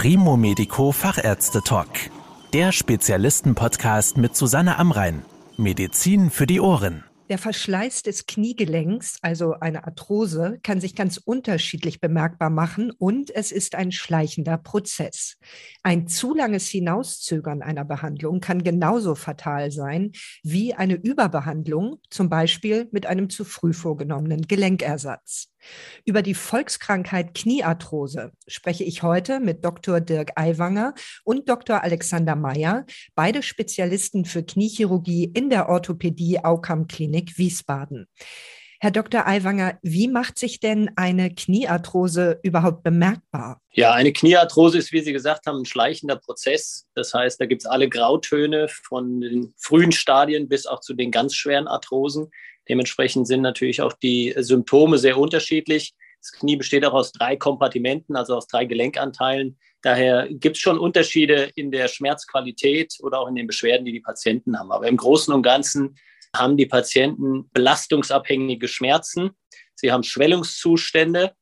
Primo Medico Fachärzte Talk. Der Spezialisten-Podcast mit Susanne Amrein. Medizin für die Ohren. Der Verschleiß des Kniegelenks, also eine Arthrose, kann sich ganz unterschiedlich bemerkbar machen und es ist ein schleichender Prozess. Ein zu langes Hinauszögern einer Behandlung kann genauso fatal sein wie eine Überbehandlung, zum Beispiel mit einem zu früh vorgenommenen Gelenkersatz. Über die Volkskrankheit Kniearthrose spreche ich heute mit Dr. Dirk Aiwanger und Dr. Alexander Meyer, beide Spezialisten für Kniechirurgie in der Orthopädie Aukam Klinik Wiesbaden. Herr Dr. Aiwanger, wie macht sich denn eine Kniearthrose überhaupt bemerkbar? Ja, eine Kniearthrose ist, wie Sie gesagt haben, ein schleichender Prozess. Das heißt, da gibt es alle Grautöne von den frühen Stadien bis auch zu den ganz schweren Arthrosen. Dementsprechend sind natürlich auch die Symptome sehr unterschiedlich. Das Knie besteht auch aus drei Kompartimenten, also aus drei Gelenkanteilen. Daher gibt es schon Unterschiede in der Schmerzqualität oder auch in den Beschwerden, die die Patienten haben. Aber im Großen und Ganzen haben die Patienten belastungsabhängige Schmerzen. Sie haben Schwellungszustände.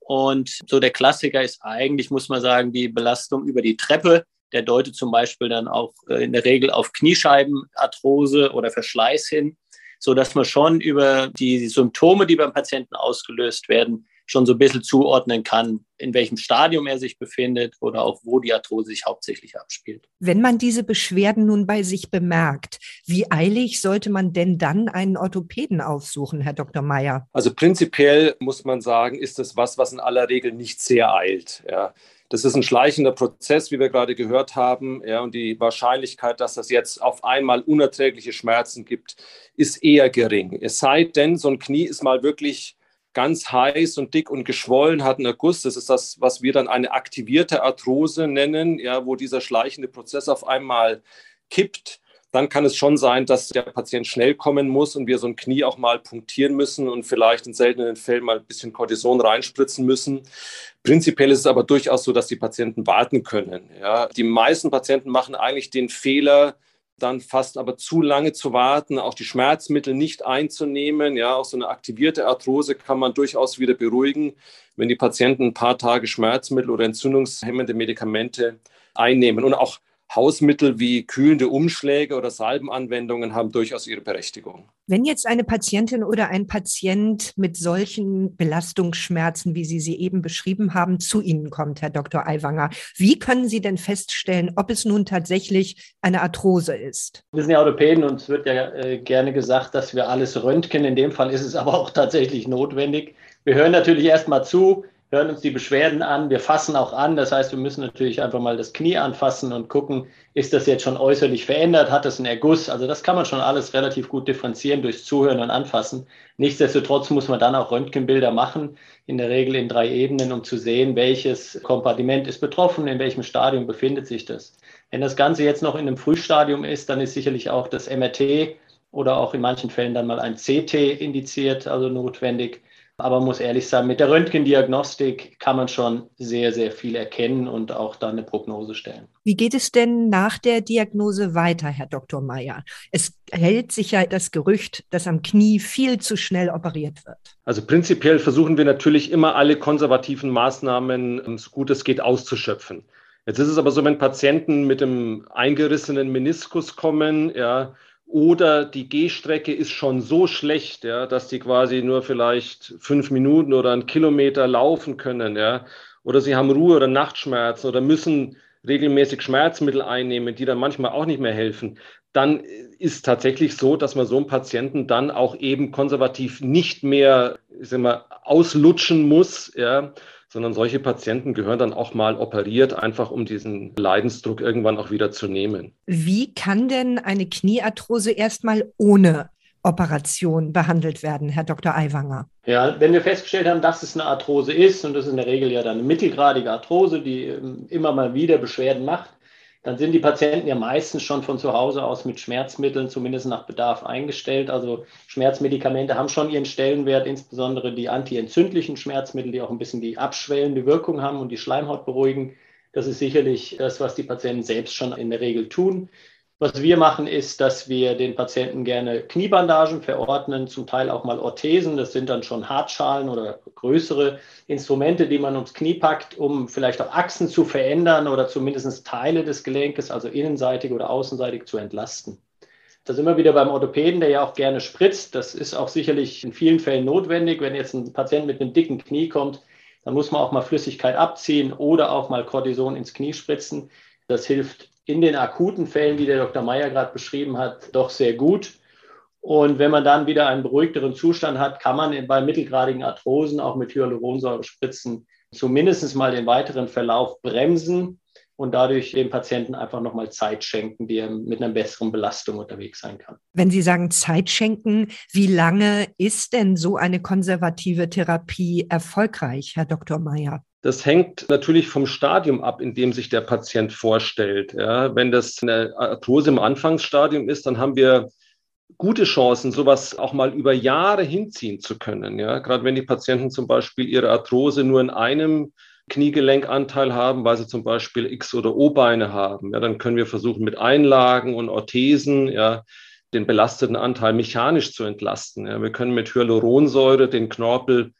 Und so der Klassiker ist eigentlich, muss man sagen, die Belastung über die Treppe. Der deutet zum Beispiel dann auch äh, in der Regel auf Kniescheibenarthrose oder Verschleiß hin so dass man schon über die Symptome, die beim Patienten ausgelöst werden, schon so ein bisschen zuordnen kann, in welchem Stadium er sich befindet oder auch wo die Arthrose sich hauptsächlich abspielt. Wenn man diese Beschwerden nun bei sich bemerkt, wie eilig sollte man denn dann einen Orthopäden aufsuchen, Herr Dr. Meyer? Also prinzipiell muss man sagen, ist das was, was in aller Regel nicht sehr eilt. Ja. Das ist ein schleichender Prozess, wie wir gerade gehört haben. Ja, und die Wahrscheinlichkeit, dass das jetzt auf einmal unerträgliche Schmerzen gibt, ist eher gering. Es sei denn, so ein Knie ist mal wirklich ganz heiß und dick und geschwollen, hat einen Erguss. Das ist das, was wir dann eine aktivierte Arthrose nennen, ja, wo dieser schleichende Prozess auf einmal kippt dann kann es schon sein, dass der Patient schnell kommen muss und wir so ein Knie auch mal punktieren müssen und vielleicht in seltenen Fällen mal ein bisschen Cortison reinspritzen müssen. Prinzipiell ist es aber durchaus so, dass die Patienten warten können. Ja. Die meisten Patienten machen eigentlich den Fehler, dann fast aber zu lange zu warten, auch die Schmerzmittel nicht einzunehmen. Ja, auch so eine aktivierte Arthrose kann man durchaus wieder beruhigen, wenn die Patienten ein paar Tage Schmerzmittel oder entzündungshemmende Medikamente einnehmen. Und auch Hausmittel wie kühlende Umschläge oder Salbenanwendungen haben durchaus ihre Berechtigung. Wenn jetzt eine Patientin oder ein Patient mit solchen Belastungsschmerzen, wie Sie sie eben beschrieben haben, zu Ihnen kommt, Herr Dr. Aiwanger, wie können Sie denn feststellen, ob es nun tatsächlich eine Arthrose ist? Wir sind ja Orthopäden und es wird ja äh, gerne gesagt, dass wir alles röntgen. In dem Fall ist es aber auch tatsächlich notwendig. Wir hören natürlich erstmal zu, hören uns die Beschwerden an, wir fassen auch an. Das heißt, wir müssen natürlich einfach mal das Knie anfassen und gucken, ist das jetzt schon äußerlich verändert, hat das einen Erguss? Also das kann man schon alles relativ gut differenzieren durchs Zuhören und Anfassen. Nichtsdestotrotz muss man dann auch Röntgenbilder machen, in der Regel in drei Ebenen, um zu sehen, welches Kompartiment ist betroffen, in welchem Stadium befindet sich das. Wenn das Ganze jetzt noch in einem Frühstadium ist, dann ist sicherlich auch das MRT oder auch in manchen Fällen dann mal ein CT indiziert, also notwendig aber muss ehrlich sagen, mit der Röntgendiagnostik kann man schon sehr, sehr viel erkennen und auch dann eine Prognose stellen. Wie geht es denn nach der Diagnose weiter, Herr Dr. Meyer? Es hält sich ja das Gerücht, dass am Knie viel zu schnell operiert wird. Also prinzipiell versuchen wir natürlich immer alle konservativen Maßnahmen, so gut es geht, auszuschöpfen. Jetzt ist es aber so, wenn Patienten mit einem eingerissenen Meniskus kommen, ja, oder die Gehstrecke ist schon so schlecht, ja, dass die quasi nur vielleicht fünf Minuten oder einen Kilometer laufen können, ja. Oder sie haben Ruhe- oder Nachtschmerzen oder müssen regelmäßig Schmerzmittel einnehmen, die dann manchmal auch nicht mehr helfen. Dann ist tatsächlich so, dass man so einen Patienten dann auch eben konservativ nicht mehr, ich sag mal, auslutschen muss, ja, sondern solche Patienten gehören dann auch mal operiert, einfach um diesen Leidensdruck irgendwann auch wieder zu nehmen. Wie kann denn eine Kniearthrose erstmal ohne Operation behandelt werden, Herr Dr. Aiwanger? Ja, wenn wir festgestellt haben, dass es eine Arthrose ist, und das ist in der Regel ja dann eine mittelgradige Arthrose, die ähm, immer mal wieder Beschwerden macht, dann sind die Patienten ja meistens schon von zu Hause aus mit Schmerzmitteln zumindest nach Bedarf eingestellt. Also Schmerzmedikamente haben schon ihren Stellenwert, insbesondere die antientzündlichen Schmerzmittel, die auch ein bisschen die abschwellende Wirkung haben und die Schleimhaut beruhigen. Das ist sicherlich das, was die Patienten selbst schon in der Regel tun. Was wir machen, ist, dass wir den Patienten gerne Kniebandagen verordnen, zum Teil auch mal Orthesen. Das sind dann schon Hartschalen oder größere Instrumente, die man ums Knie packt, um vielleicht auch Achsen zu verändern oder zumindest Teile des Gelenkes, also innenseitig oder außenseitig, zu entlasten. Da sind wir wieder beim Orthopäden, der ja auch gerne spritzt. Das ist auch sicherlich in vielen Fällen notwendig. Wenn jetzt ein Patient mit einem dicken Knie kommt, dann muss man auch mal Flüssigkeit abziehen oder auch mal Cortison ins Knie spritzen. Das hilft in den akuten Fällen, wie der Dr. Meyer gerade beschrieben hat, doch sehr gut. Und wenn man dann wieder einen beruhigteren Zustand hat, kann man bei mittelgradigen Arthrosen auch mit Hyaluronsäurespritzen zumindest mal den weiteren Verlauf bremsen und dadurch dem Patienten einfach nochmal Zeit schenken, die er mit einer besseren Belastung unterwegs sein kann. Wenn Sie sagen Zeit schenken, wie lange ist denn so eine konservative Therapie erfolgreich, Herr Dr. Meyer? Das hängt natürlich vom Stadium ab, in dem sich der Patient vorstellt. Ja, wenn das eine Arthrose im Anfangsstadium ist, dann haben wir gute Chancen, sowas auch mal über Jahre hinziehen zu können. Ja, gerade wenn die Patienten zum Beispiel ihre Arthrose nur in einem Kniegelenkanteil haben, weil sie zum Beispiel X- oder O-Beine haben. Ja, dann können wir versuchen, mit Einlagen und Orthesen ja, den belasteten Anteil mechanisch zu entlasten. Ja, wir können mit Hyaluronsäure den Knorpel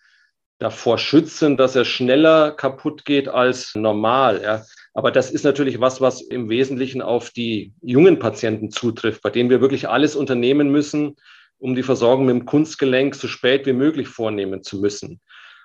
davor schützen, dass er schneller kaputt geht als normal. Ja. Aber das ist natürlich was, was im Wesentlichen auf die jungen Patienten zutrifft, bei denen wir wirklich alles unternehmen müssen, um die Versorgung mit dem Kunstgelenk so spät wie möglich vornehmen zu müssen.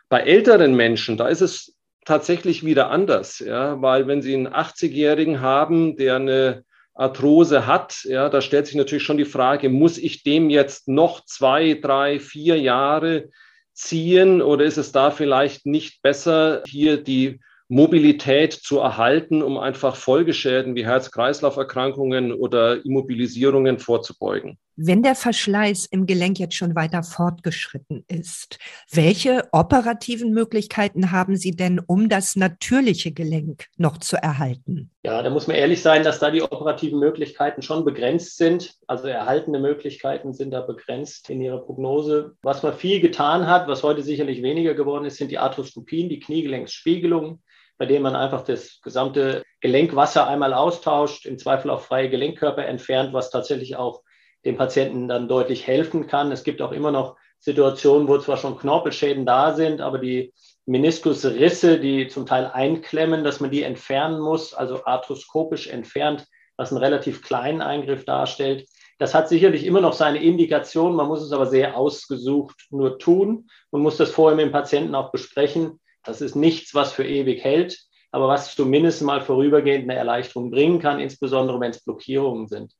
Bei älteren Menschen, da ist es tatsächlich wieder anders, ja, weil wenn Sie einen 80-Jährigen haben, der eine Arthrose hat, ja, da stellt sich natürlich schon die Frage, muss ich dem jetzt noch zwei, drei, vier Jahre ziehen oder ist es da vielleicht nicht besser, hier die Mobilität zu erhalten, um einfach Folgeschäden wie Herz-Kreislauf-Erkrankungen oder Immobilisierungen vorzubeugen. Wenn der Verschleiß im Gelenk jetzt schon weiter fortgeschritten ist, welche operativen Möglichkeiten haben Sie denn, um das natürliche Gelenk noch zu erhalten? Ja, da muss man ehrlich sein, dass da die operativen Möglichkeiten schon begrenzt sind. Also erhaltene Möglichkeiten sind da begrenzt in ihrer Prognose. Was man viel getan hat, was heute sicherlich weniger geworden ist, sind die Arthroskopien, die Kniegelenksspiegelungen bei dem man einfach das gesamte Gelenkwasser einmal austauscht, im Zweifel auch freie Gelenkkörper entfernt, was tatsächlich auch dem Patienten dann deutlich helfen kann. Es gibt auch immer noch Situationen, wo zwar schon Knorpelschäden da sind, aber die Meniskusrisse, die zum Teil einklemmen, dass man die entfernen muss, also arthroskopisch entfernt, was einen relativ kleinen Eingriff darstellt. Das hat sicherlich immer noch seine Indikation, man muss es aber sehr ausgesucht nur tun und muss das vorher mit dem Patienten auch besprechen. Das ist nichts, was für ewig hält, aber was zumindest mal vorübergehend eine Erleichterung bringen kann, insbesondere wenn es Blockierungen sind.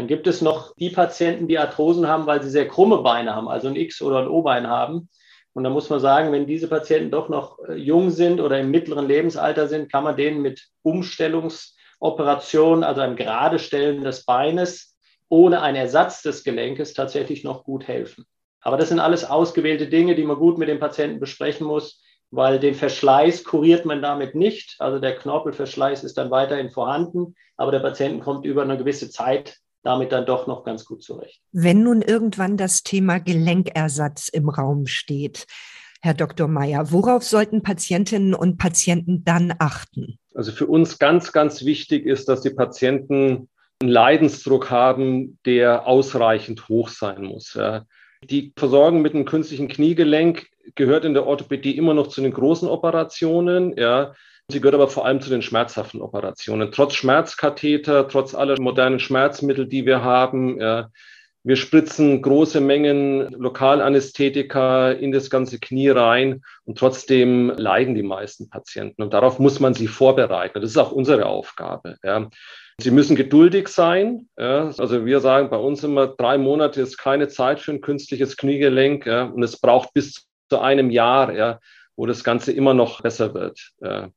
Dann gibt es noch die Patienten, die Arthrosen haben, weil sie sehr krumme Beine haben, also ein X- oder ein O-Bein haben. Und da muss man sagen, wenn diese Patienten doch noch äh, jung sind oder im mittleren Lebensalter sind, kann man denen mit Umstellungsoperationen, also einem Geradestellen des Beines, ohne einen Ersatz des Gelenkes tatsächlich noch gut helfen. Aber das sind alles ausgewählte Dinge, die man gut mit dem Patienten besprechen muss weil den Verschleiß kuriert man damit nicht. Also der Knorpelverschleiß ist dann weiterhin vorhanden, aber der Patient kommt über eine gewisse Zeit damit dann doch noch ganz gut zurecht. Wenn nun irgendwann das Thema Gelenkersatz im Raum steht, Herr Dr. Meyer, worauf sollten Patientinnen und Patienten dann achten? Also für uns ganz, ganz wichtig ist, dass die Patienten einen Leidensdruck haben, der ausreichend hoch sein muss. Die Versorgung mit einem künstlichen Kniegelenk gehört in der Orthopädie immer noch zu den großen Operationen. Ja. Sie gehört aber vor allem zu den schmerzhaften Operationen. Trotz Schmerzkatheter, trotz aller modernen Schmerzmittel, die wir haben. Wir spritzen große Mengen Lokalanästhetika in das ganze Knie rein und trotzdem leiden die meisten Patienten. Und darauf muss man sie vorbereiten. Das ist auch unsere Aufgabe. Ja. Sie müssen geduldig sein. Ja. Also wir sagen bei uns immer, drei Monate ist keine Zeit für ein künstliches Kniegelenk. Ja. Und es braucht bis zu einem Jahr, ja, wo das Ganze immer noch besser wird. Ja.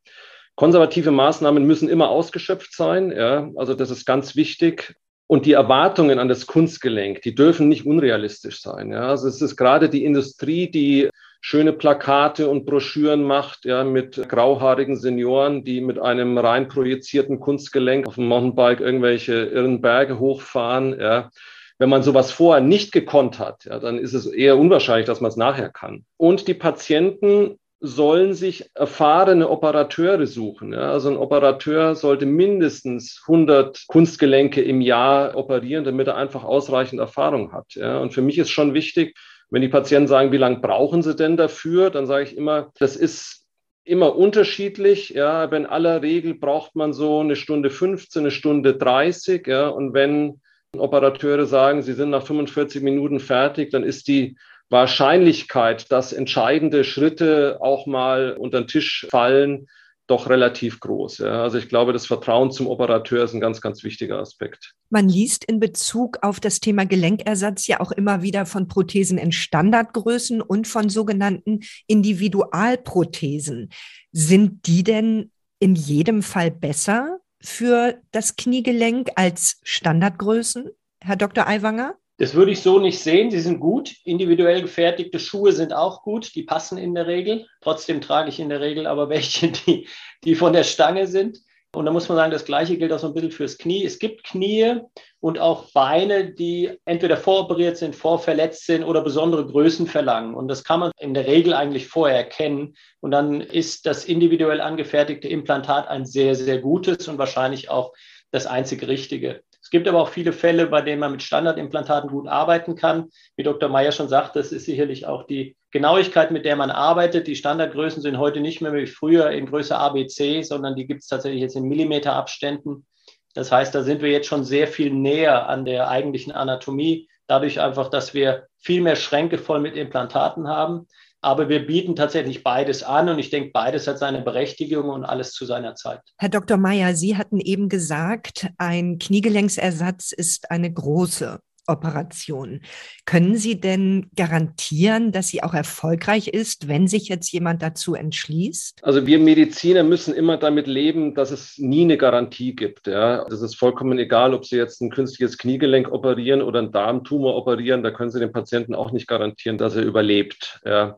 Konservative Maßnahmen müssen immer ausgeschöpft sein. Ja. Also das ist ganz wichtig. Und die Erwartungen an das Kunstgelenk, die dürfen nicht unrealistisch sein. Ja. Also es ist gerade die Industrie, die schöne Plakate und Broschüren macht, ja, mit grauhaarigen Senioren, die mit einem rein projizierten Kunstgelenk auf dem Mountainbike irgendwelche irren Berge hochfahren, ja. Wenn man sowas vorher nicht gekonnt hat, ja, dann ist es eher unwahrscheinlich, dass man es nachher kann. Und die Patienten sollen sich erfahrene Operateure suchen. Ja, also ein Operateur sollte mindestens 100 Kunstgelenke im Jahr operieren, damit er einfach ausreichend Erfahrung hat. Ja, und für mich ist schon wichtig, wenn die Patienten sagen, wie lange brauchen sie denn dafür, dann sage ich immer, das ist immer unterschiedlich. Ja, in aller Regel braucht man so eine Stunde 15, eine Stunde 30. Ja, und wenn Operateure sagen, sie sind nach 45 Minuten fertig, dann ist die Wahrscheinlichkeit, dass entscheidende Schritte auch mal unter den Tisch fallen, doch relativ groß. Ja. Also ich glaube, das Vertrauen zum Operateur ist ein ganz, ganz wichtiger Aspekt. Man liest in Bezug auf das Thema Gelenkersatz ja auch immer wieder von Prothesen in Standardgrößen und von sogenannten Individualprothesen. Sind die denn in jedem Fall besser für das Kniegelenk als Standardgrößen, Herr Dr. Aiwanger? Das würde ich so nicht sehen. Sie sind gut. Individuell gefertigte Schuhe sind auch gut. Die passen in der Regel. Trotzdem trage ich in der Regel aber welche, die, die von der Stange sind. Und da muss man sagen, das Gleiche gilt auch so ein bisschen fürs Knie. Es gibt Knie und auch Beine, die entweder voroperiert sind, vorverletzt sind oder besondere Größen verlangen. Und das kann man in der Regel eigentlich vorher erkennen. Und dann ist das individuell angefertigte Implantat ein sehr, sehr gutes und wahrscheinlich auch das einzig Richtige gibt aber auch viele Fälle, bei denen man mit Standardimplantaten gut arbeiten kann. Wie Dr. Meyer schon sagt, das ist sicherlich auch die Genauigkeit, mit der man arbeitet. Die Standardgrößen sind heute nicht mehr wie früher in Größe ABC, sondern die gibt es tatsächlich jetzt in Millimeterabständen. Das heißt, da sind wir jetzt schon sehr viel näher an der eigentlichen Anatomie, dadurch einfach, dass wir viel mehr Schränke voll mit Implantaten haben. Aber wir bieten tatsächlich beides an und ich denke, beides hat seine Berechtigung und alles zu seiner Zeit. Herr Dr. Meyer, Sie hatten eben gesagt, ein Kniegelenksersatz ist eine große Operation. Können Sie denn garantieren, dass sie auch erfolgreich ist, wenn sich jetzt jemand dazu entschließt? Also wir Mediziner müssen immer damit leben, dass es nie eine Garantie gibt. Ja. Das ist vollkommen egal, ob Sie jetzt ein künstliches Kniegelenk operieren oder einen Darmtumor operieren. Da können Sie dem Patienten auch nicht garantieren, dass er überlebt. Ja.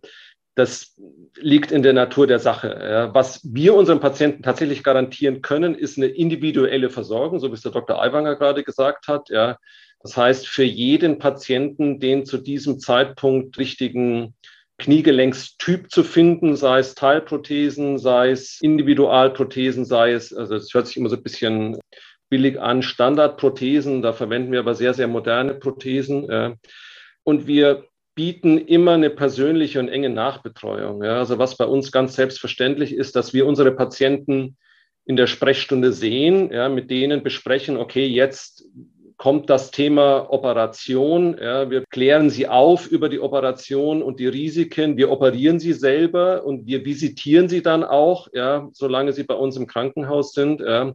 Das liegt in der Natur der Sache. Was wir unseren Patienten tatsächlich garantieren können, ist eine individuelle Versorgung, so wie es der Dr. Aiwanger gerade gesagt hat. Ja. Das heißt, für jeden Patienten den zu diesem Zeitpunkt richtigen Kniegelenkstyp zu finden, sei es Teilprothesen, sei es Individualprothesen, sei es, also das hört sich immer so ein bisschen billig an, Standardprothesen, da verwenden wir aber sehr, sehr moderne Prothesen. Und wir bieten immer eine persönliche und enge Nachbetreuung. Also was bei uns ganz selbstverständlich ist, dass wir unsere Patienten in der Sprechstunde sehen, ja, mit denen besprechen, okay, jetzt kommt das Thema Operation. Ja, wir klären sie auf über die Operation und die Risiken. Wir operieren sie selber und wir visitieren sie dann auch, ja, solange sie bei uns im Krankenhaus sind. Ja.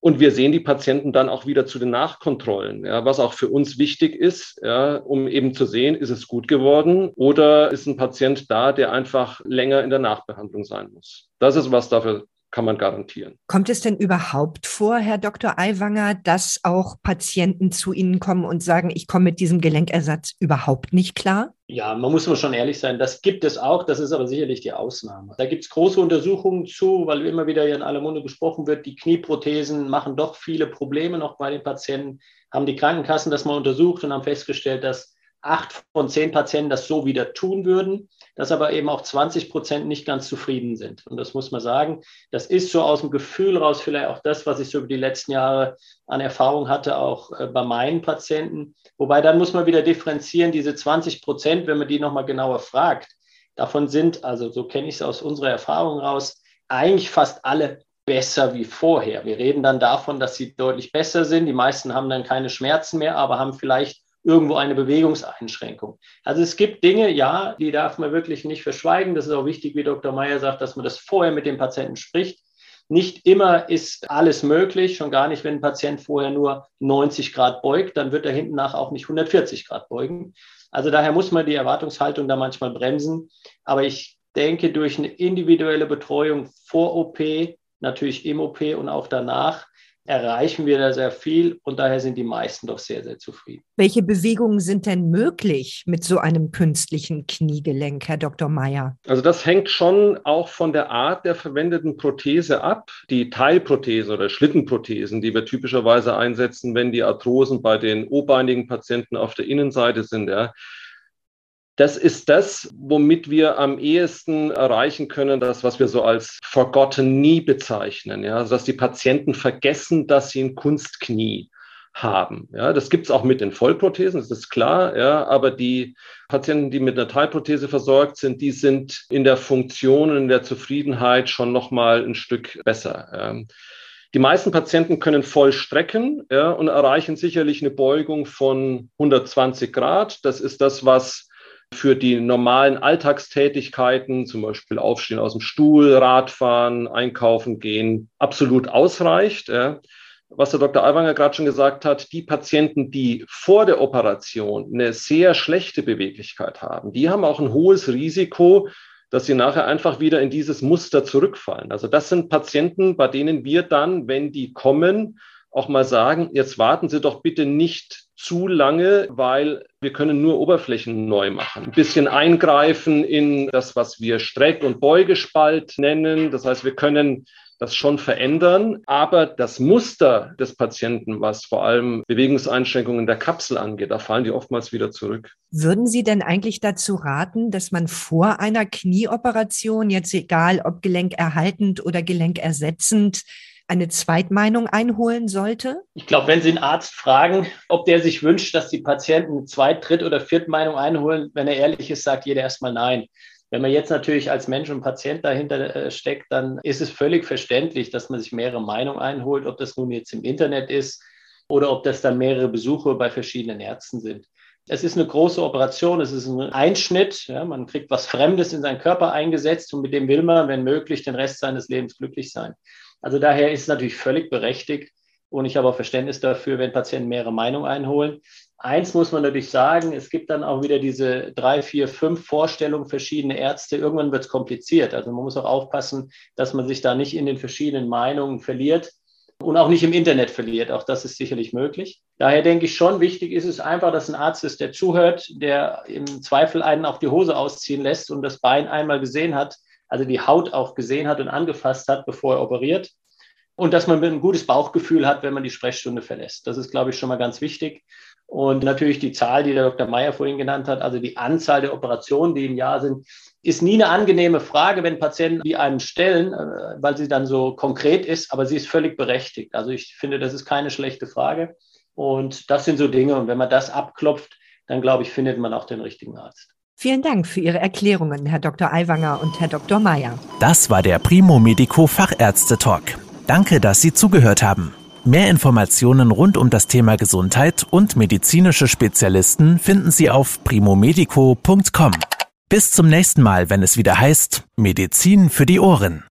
Und wir sehen die Patienten dann auch wieder zu den Nachkontrollen, ja, was auch für uns wichtig ist, ja, um eben zu sehen, ist es gut geworden oder ist ein Patient da, der einfach länger in der Nachbehandlung sein muss. Das ist, was dafür kann man garantieren. Kommt es denn überhaupt vor, Herr Dr. Aiwanger, dass auch Patienten zu Ihnen kommen und sagen, ich komme mit diesem Gelenkersatz überhaupt nicht klar? Ja, man muss immer schon ehrlich sein, das gibt es auch, das ist aber sicherlich die Ausnahme. Da gibt es große Untersuchungen zu, weil immer wieder in aller Munde gesprochen wird, die Knieprothesen machen doch viele Probleme noch bei den Patienten, haben die Krankenkassen das mal untersucht und haben festgestellt, dass acht von zehn Patienten das so wieder tun würden, dass aber eben auch 20 Prozent nicht ganz zufrieden sind. Und das muss man sagen. Das ist so aus dem Gefühl raus vielleicht auch das, was ich so über die letzten Jahre an Erfahrung hatte, auch äh, bei meinen Patienten. Wobei dann muss man wieder differenzieren, diese 20 Prozent, wenn man die nochmal genauer fragt, davon sind, also so kenne ich es aus unserer Erfahrung raus, eigentlich fast alle besser wie vorher. Wir reden dann davon, dass sie deutlich besser sind. Die meisten haben dann keine Schmerzen mehr, aber haben vielleicht irgendwo eine Bewegungseinschränkung. Also es gibt Dinge, ja, die darf man wirklich nicht verschweigen. Das ist auch wichtig, wie Dr. Meyer sagt, dass man das vorher mit dem Patienten spricht. Nicht immer ist alles möglich, schon gar nicht, wenn ein Patient vorher nur 90 Grad beugt, dann wird er hinten nach auch nicht 140 Grad beugen. Also daher muss man die Erwartungshaltung da manchmal bremsen. Aber ich denke, durch eine individuelle Betreuung vor OP, natürlich im OP und auch danach, erreichen wir da sehr viel und daher sind die meisten doch sehr, sehr zufrieden. Welche Bewegungen sind denn möglich mit so einem künstlichen Kniegelenk, Herr Dr. Meyer? Also das hängt schon auch von der Art der verwendeten Prothese ab. Die Teilprothese oder Schlittenprothesen, die wir typischerweise einsetzen, wenn die Arthrosen bei den o-beinigen Patienten auf der Innenseite sind, ja, Das ist das, womit wir am ehesten erreichen können, das, was wir so als Forgotten Knee bezeichnen. Ja? Also, dass die Patienten vergessen, dass sie ein Kunstknie haben. Ja, das gibt es auch mit den Vollprothesen, das ist klar, ja, aber die Patienten, die mit einer Teilprothese versorgt sind, die sind in der Funktion und in der Zufriedenheit schon nochmal ein Stück besser. Ja. Die meisten Patienten können voll strecken ja, und erreichen sicherlich eine Beugung von 120 Grad. Das ist das, was für die normalen Alltagstätigkeiten, zum Beispiel Aufstehen aus dem Stuhl, Radfahren, Einkaufen gehen, absolut ausreicht. Was der Dr. Aiwanger gerade schon gesagt hat, die Patienten, die vor der Operation eine sehr schlechte Beweglichkeit haben, die haben auch ein hohes Risiko, dass sie nachher einfach wieder in dieses Muster zurückfallen. Also das sind Patienten, bei denen wir dann, wenn die kommen, auch mal sagen, jetzt warten Sie doch bitte nicht zu lange, weil wir können nur Oberflächen neu machen. Ein bisschen eingreifen in das, was wir Streck- und Beugespalt nennen. Das heißt, wir können das schon verändern. Aber das Muster des Patienten, was vor allem Bewegungseinschränkungen der Kapsel angeht, da fallen die oftmals wieder zurück. Würden Sie denn eigentlich dazu raten, dass man vor einer Knieoperation, jetzt egal ob gelenkerhaltend oder gelenkersetzend, eine Zweitmeinung einholen sollte? Ich glaube, wenn Sie einen Arzt fragen, ob der sich wünscht, dass die Patienten eine Zweit-, Dritt- oder Viertmeinung einholen, wenn er ehrlich ist, sagt jeder erstmal nein. Wenn man jetzt natürlich als Mensch und Patient dahinter äh, steckt, dann ist es völlig verständlich, dass man sich mehrere Meinungen einholt, ob das nun jetzt im Internet ist oder ob das dann mehrere Besuche bei verschiedenen Ärzten sind. Es ist eine große Operation, es ist ein Einschnitt. Ja, man kriegt was Fremdes in seinen Körper eingesetzt und mit dem will man, wenn möglich, den Rest seines Lebens glücklich sein. Also daher ist es natürlich völlig berechtigt und ich habe auch Verständnis dafür, wenn Patienten mehrere Meinungen einholen. Eins muss man natürlich sagen, es gibt dann auch wieder diese drei, vier, fünf Vorstellungen verschiedene Ärzte. Irgendwann wird es kompliziert. Also man muss auch aufpassen, dass man sich da nicht in den verschiedenen Meinungen verliert und auch nicht im Internet verliert. Auch das ist sicherlich möglich. Daher denke ich schon, wichtig ist es einfach, dass ein Arzt ist, der zuhört, der im Zweifel einen auch die Hose ausziehen lässt und das Bein einmal gesehen hat, also die Haut auch gesehen hat und angefasst hat, bevor er operiert. Und dass man ein gutes Bauchgefühl hat, wenn man die Sprechstunde verlässt. Das ist, glaube ich, schon mal ganz wichtig. Und natürlich die Zahl, die der Dr. Meyer vorhin genannt hat, also die Anzahl der Operationen, die im Jahr sind, ist nie eine angenehme Frage, wenn Patienten die einem stellen, äh, weil sie dann so konkret ist, aber sie ist völlig berechtigt. Also ich finde, das ist keine schlechte Frage. Und das sind so Dinge. Und wenn man das abklopft, dann glaube ich, findet man auch den richtigen Arzt. Vielen Dank für Ihre Erklärungen, Herr Dr. Aiwanger und Herr Dr. Meyer. Das war der Primo Medico Fachärzte Talk. Danke, dass Sie zugehört haben. Mehr Informationen rund um das Thema Gesundheit und medizinische Spezialisten finden Sie auf primomedico.com. Bis zum nächsten Mal, wenn es wieder heißt Medizin für die Ohren.